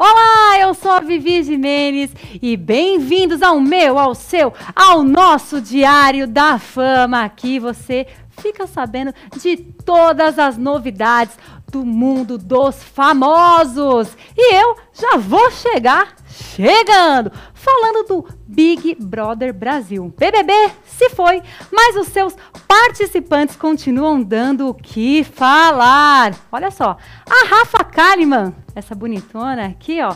Olá, eu sou a Vivi Jimenez e bem-vindos ao meu, ao seu, ao nosso Diário da Fama. Aqui você fica sabendo de todas as novidades do mundo dos famosos. E eu já vou chegar chegando, falando do Big Brother Brasil. BBB se foi, mas os seus participantes continuam dando o que falar. Olha só, a Rafa Kalimann, essa bonitona aqui, ó,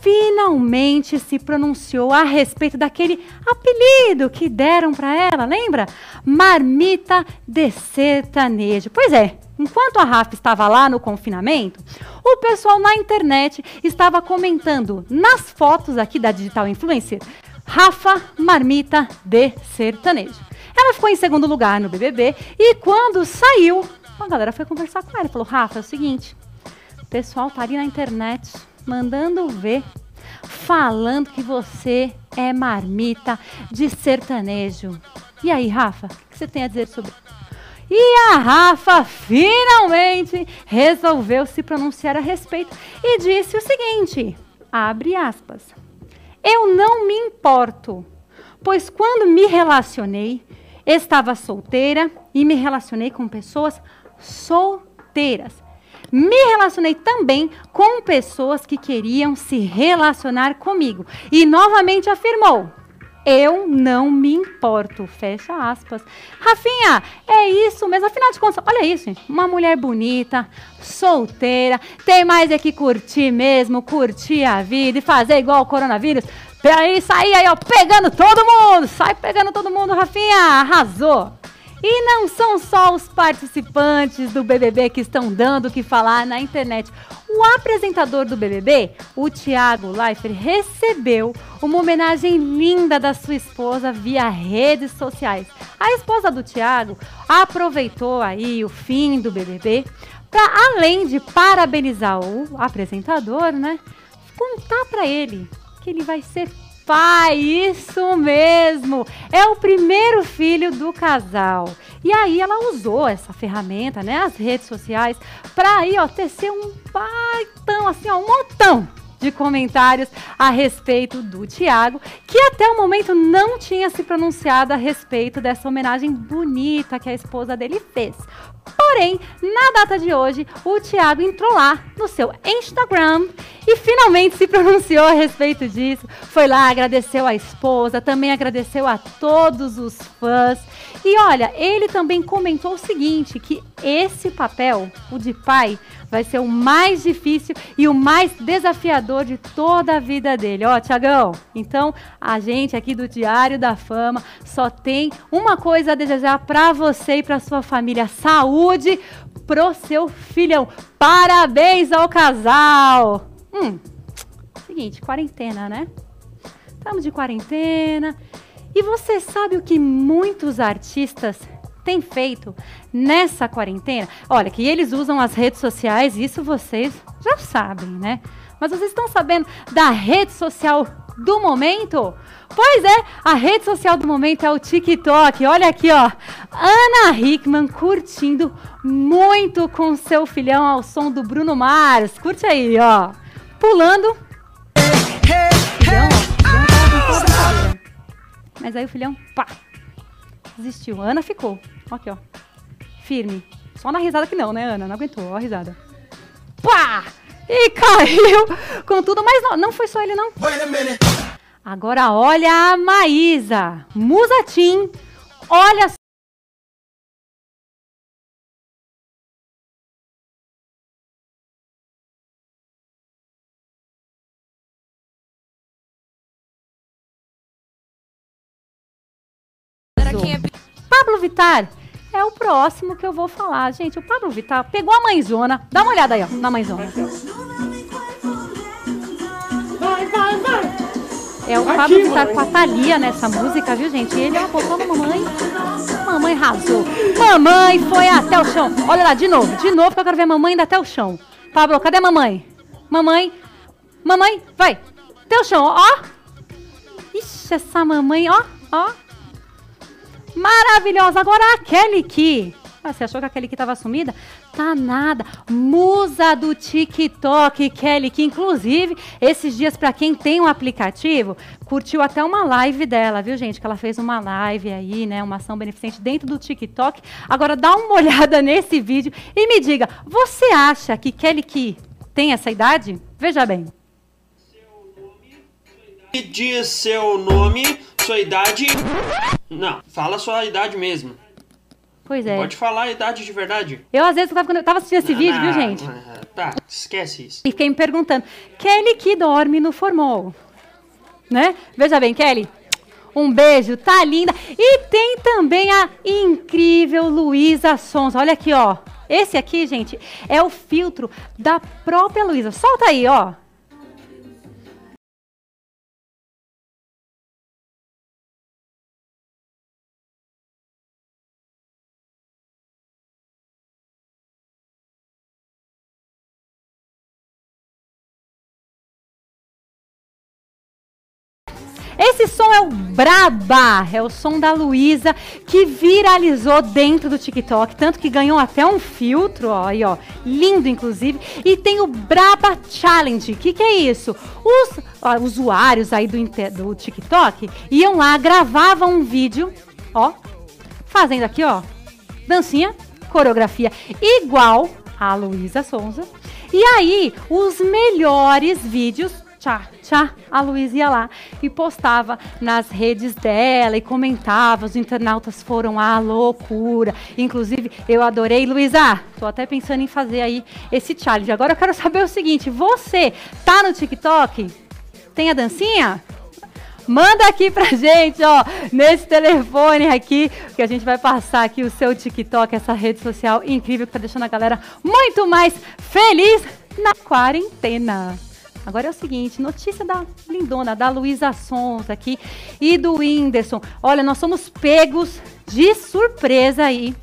finalmente se pronunciou a respeito daquele apelido que deram para ela, lembra? Marmita de sertanejo. Pois é, enquanto a Rafa estava lá no confinamento, o pessoal na internet estava comentando nas fotos aqui da Digital Influencer, Rafa Marmita de sertanejo. Ela ficou em segundo lugar no BBB e quando saiu, a galera foi conversar com ela e falou: Rafa, é o seguinte, o pessoal tá ali na internet mandando ver, falando que você é marmita de sertanejo. E aí, Rafa, o que você tem a dizer sobre e a Rafa finalmente resolveu se pronunciar a respeito e disse o seguinte: abre aspas. Eu não me importo, pois quando me relacionei, estava solteira e me relacionei com pessoas solteiras. Me relacionei também com pessoas que queriam se relacionar comigo. E novamente afirmou: eu não me importo. Fecha aspas. Rafinha, é isso mesmo. Afinal de contas, olha isso, gente. Uma mulher bonita, solteira, tem mais é que curtir mesmo, curtir a vida e fazer igual o coronavírus. Aí sair aí, ó, pegando todo mundo. Sai pegando todo mundo, Rafinha. Arrasou. E não são só os participantes do BBB que estão dando o que falar na internet. O apresentador do BBB, o Thiago Leifert, recebeu uma homenagem linda da sua esposa via redes sociais. A esposa do Thiago aproveitou aí o fim do BBB para, além de parabenizar o apresentador, né, contar para ele que ele vai ser pai, isso mesmo! É o primeiro filho do casal. E aí ela usou essa ferramenta, né, as redes sociais, para aí, ó, tecer um baitão, assim, ó, um montão de comentários a respeito do Tiago, que até o momento não tinha se pronunciado a respeito dessa homenagem bonita que a esposa dele fez. Porém, na data de hoje, o Thiago entrou lá no seu Instagram e finalmente se pronunciou a respeito disso. Foi lá, agradeceu a esposa, também agradeceu a todos os fãs. E olha, ele também comentou o seguinte: que esse papel, o de pai, vai ser o mais difícil e o mais desafiador de toda a vida dele. Ó, Tiagão, então a gente aqui do Diário da Fama só tem uma coisa a desejar para você e para sua família: saúde pro seu filhão. Parabéns ao casal! Hum, seguinte, quarentena, né? Estamos de quarentena. E você sabe o que muitos artistas tem feito nessa quarentena? Olha, que eles usam as redes sociais, isso vocês já sabem, né? Mas vocês estão sabendo da rede social do momento? Pois é, a rede social do momento é o TikTok. Olha aqui, ó. Ana Hickman curtindo muito com seu filhão ao som do Bruno Mars. Curte aí, ó. Pulando. Filhão, ó, Mas aí o filhão, pá, desistiu. Ana ficou. Aqui, ó. Firme. Só na risada que não, né, Ana? Não aguentou. Ó a risada. Pá! E caiu com tudo, mas não, não foi só ele, não. Agora olha a Maísa. Musatim. Olha Pablo Vittar é o próximo que eu vou falar. Gente, o Pablo Vittar pegou a mãezona. Dá uma olhada aí, ó, na mãezona. Vai, vai, vai. É o Pablo Vittar com a Thalia nessa música, viu, gente? Ele, ó, botou no mamãe. Mamãe arrasou. Mamãe foi até o chão. Olha lá, de novo, de novo que eu quero ver mamãe indo até o chão. Pablo, cadê a mamãe? Mamãe, mamãe, vai. Até o chão, ó. Ixi, essa mamãe, ó, ó. Maravilhosa. Agora a Kelly Key. Ah, você achou que a Kelly Key estava sumida? Tá nada. Musa do TikTok, Kelly, que inclusive esses dias para quem tem um aplicativo, curtiu até uma live dela, viu, gente? Que ela fez uma live aí, né, uma ação beneficente dentro do TikTok. Agora dá uma olhada nesse vídeo e me diga, você acha que Kelly que tem essa idade? Veja bem. Diz seu nome, sua idade. Não, fala sua idade mesmo. Pois é. Pode falar a idade de verdade. Eu, às vezes, quando eu tava assistindo esse Ah, vídeo, viu, gente? ah, Tá, esquece isso. E fiquei me perguntando, Kelly que dorme no formol, né? Veja bem, Kelly, um beijo, tá linda. E tem também a incrível Luísa Sons. Olha aqui, ó. Esse aqui, gente, é o filtro da própria Luísa. Solta aí, ó. Esse som é o Braba, é o som da Luísa, que viralizou dentro do TikTok, tanto que ganhou até um filtro, ó, aí, ó, lindo inclusive. E tem o Braba Challenge, o que, que é isso? Os ó, usuários aí do, do TikTok iam lá, gravavam um vídeo, ó, fazendo aqui, ó, dancinha, coreografia igual a Luísa Sonza. E aí, os melhores vídeos, tchá, tchá, a Luísa ia lá e postava nas redes dela e comentava, os internautas foram à loucura. Inclusive, eu adorei, Luísa, tô até pensando em fazer aí esse challenge. Agora eu quero saber o seguinte, você tá no TikTok? Tem a dancinha? Manda aqui pra gente, ó, nesse telefone aqui, que a gente vai passar aqui o seu TikTok, essa rede social incrível que tá deixando a galera muito mais feliz na quarentena. Agora é o seguinte, notícia da lindona, da Luísa Sons aqui e do Whindersson. Olha, nós somos pegos de surpresa aí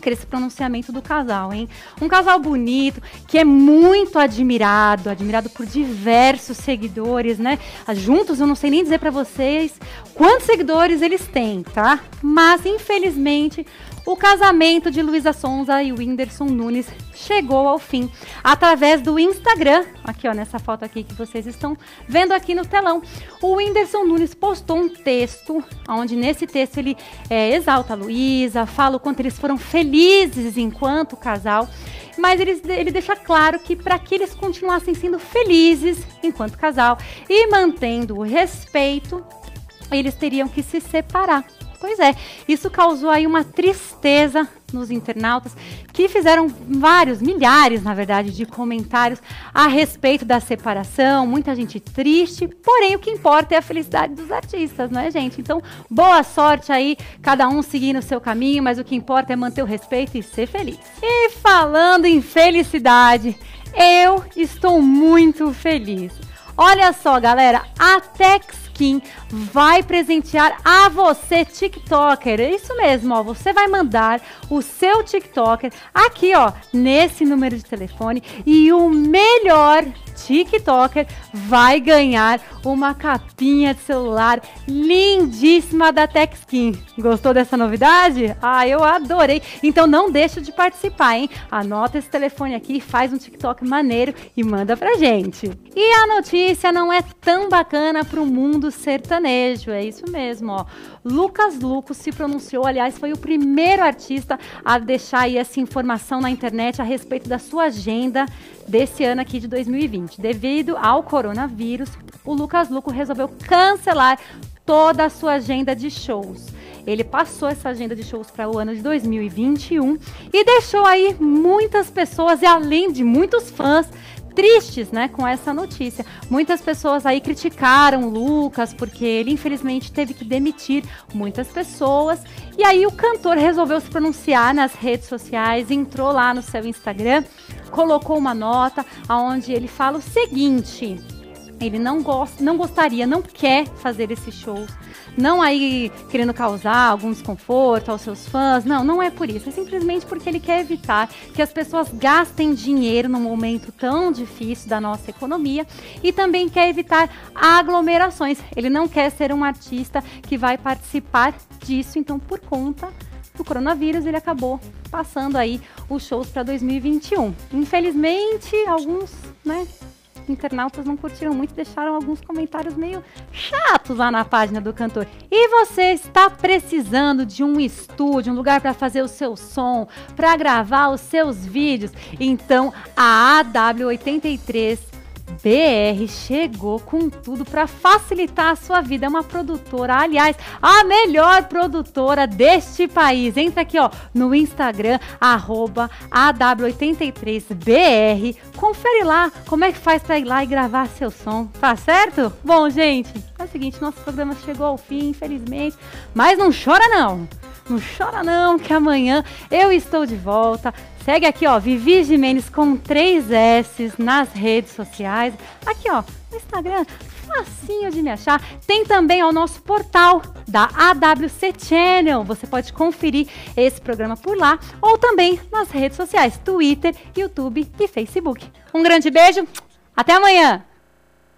com esse pronunciamento do casal, hein? Um casal bonito, que é muito admirado, admirado por diversos seguidores, né? Ah, Juntos, eu não sei nem dizer pra vocês quantos seguidores eles têm, tá? Mas, infelizmente, o casamento de Luísa Sonza e Whindersson Nunes chegou ao fim através do Instagram. Aqui, ó, nessa foto aqui que vocês estão vendo aqui no telão. O Whindersson Nunes postou um texto, onde nesse texto ele é, exalta a Luísa, fala o quanto eles foram felizes enquanto casal. Mas ele, ele deixa claro que para que eles continuassem sendo felizes enquanto casal e mantendo o respeito, eles teriam que se separar. Pois é, isso causou aí uma tristeza nos internautas que fizeram vários, milhares, na verdade, de comentários a respeito da separação, muita gente triste, porém o que importa é a felicidade dos artistas, não é, gente? Então, boa sorte aí, cada um seguindo o seu caminho, mas o que importa é manter o respeito e ser feliz. E falando em felicidade, eu estou muito feliz. Olha só, galera, a Texkin vai presentear a você, TikToker. É isso mesmo, ó. Você vai mandar o seu TikToker aqui, ó, nesse número de telefone e o melhor TikToker vai ganhar uma capinha de celular lindíssima da Texkin. Gostou dessa novidade? Ah, eu adorei. Então não deixa de participar, hein? Anota esse telefone aqui, faz um TikTok maneiro e manda pra gente. E a notícia não é tão bacana pro mundo sertanejo, é isso mesmo, ó. Lucas Luco se pronunciou, aliás, foi o primeiro artista a deixar aí essa informação na internet a respeito da sua agenda desse ano aqui de 2020. Devido ao coronavírus, o Lucas Luco resolveu cancelar toda a sua agenda de shows. Ele passou essa agenda de shows para o ano de 2021 e deixou aí muitas pessoas e além de muitos fãs tristes, né, com essa notícia. Muitas pessoas aí criticaram o Lucas porque ele infelizmente teve que demitir muitas pessoas. E aí o cantor resolveu se pronunciar nas redes sociais, entrou lá no seu Instagram, colocou uma nota onde ele fala o seguinte: ele não gosta, não gostaria, não quer fazer esses shows. Não aí querendo causar algum desconforto aos seus fãs. Não, não é por isso. É simplesmente porque ele quer evitar que as pessoas gastem dinheiro num momento tão difícil da nossa economia e também quer evitar aglomerações. Ele não quer ser um artista que vai participar disso, então por conta do coronavírus, ele acabou passando aí os shows para 2021. Infelizmente, alguns, né, internautas não curtiram muito, deixaram alguns comentários meio chatos lá na página do cantor. E você está precisando de um estúdio, um lugar para fazer o seu som, para gravar os seus vídeos? Então, a AW83 BR chegou com tudo para facilitar a sua vida. É uma produtora, aliás, a melhor produtora deste país. Entra aqui, ó, no Instagram, AW83BR. Confere lá como é que faz para ir lá e gravar seu som, tá certo? Bom, gente, é o seguinte, nosso programa chegou ao fim, infelizmente, mas não chora não. Não chora não, que amanhã eu estou de volta. Segue aqui, ó, Vivi Jimenez com três S nas redes sociais. Aqui, ó, no Instagram, facinho de me achar. Tem também o nosso portal da AWC Channel. Você pode conferir esse programa por lá ou também nas redes sociais, Twitter, YouTube e Facebook. Um grande beijo, até amanhã!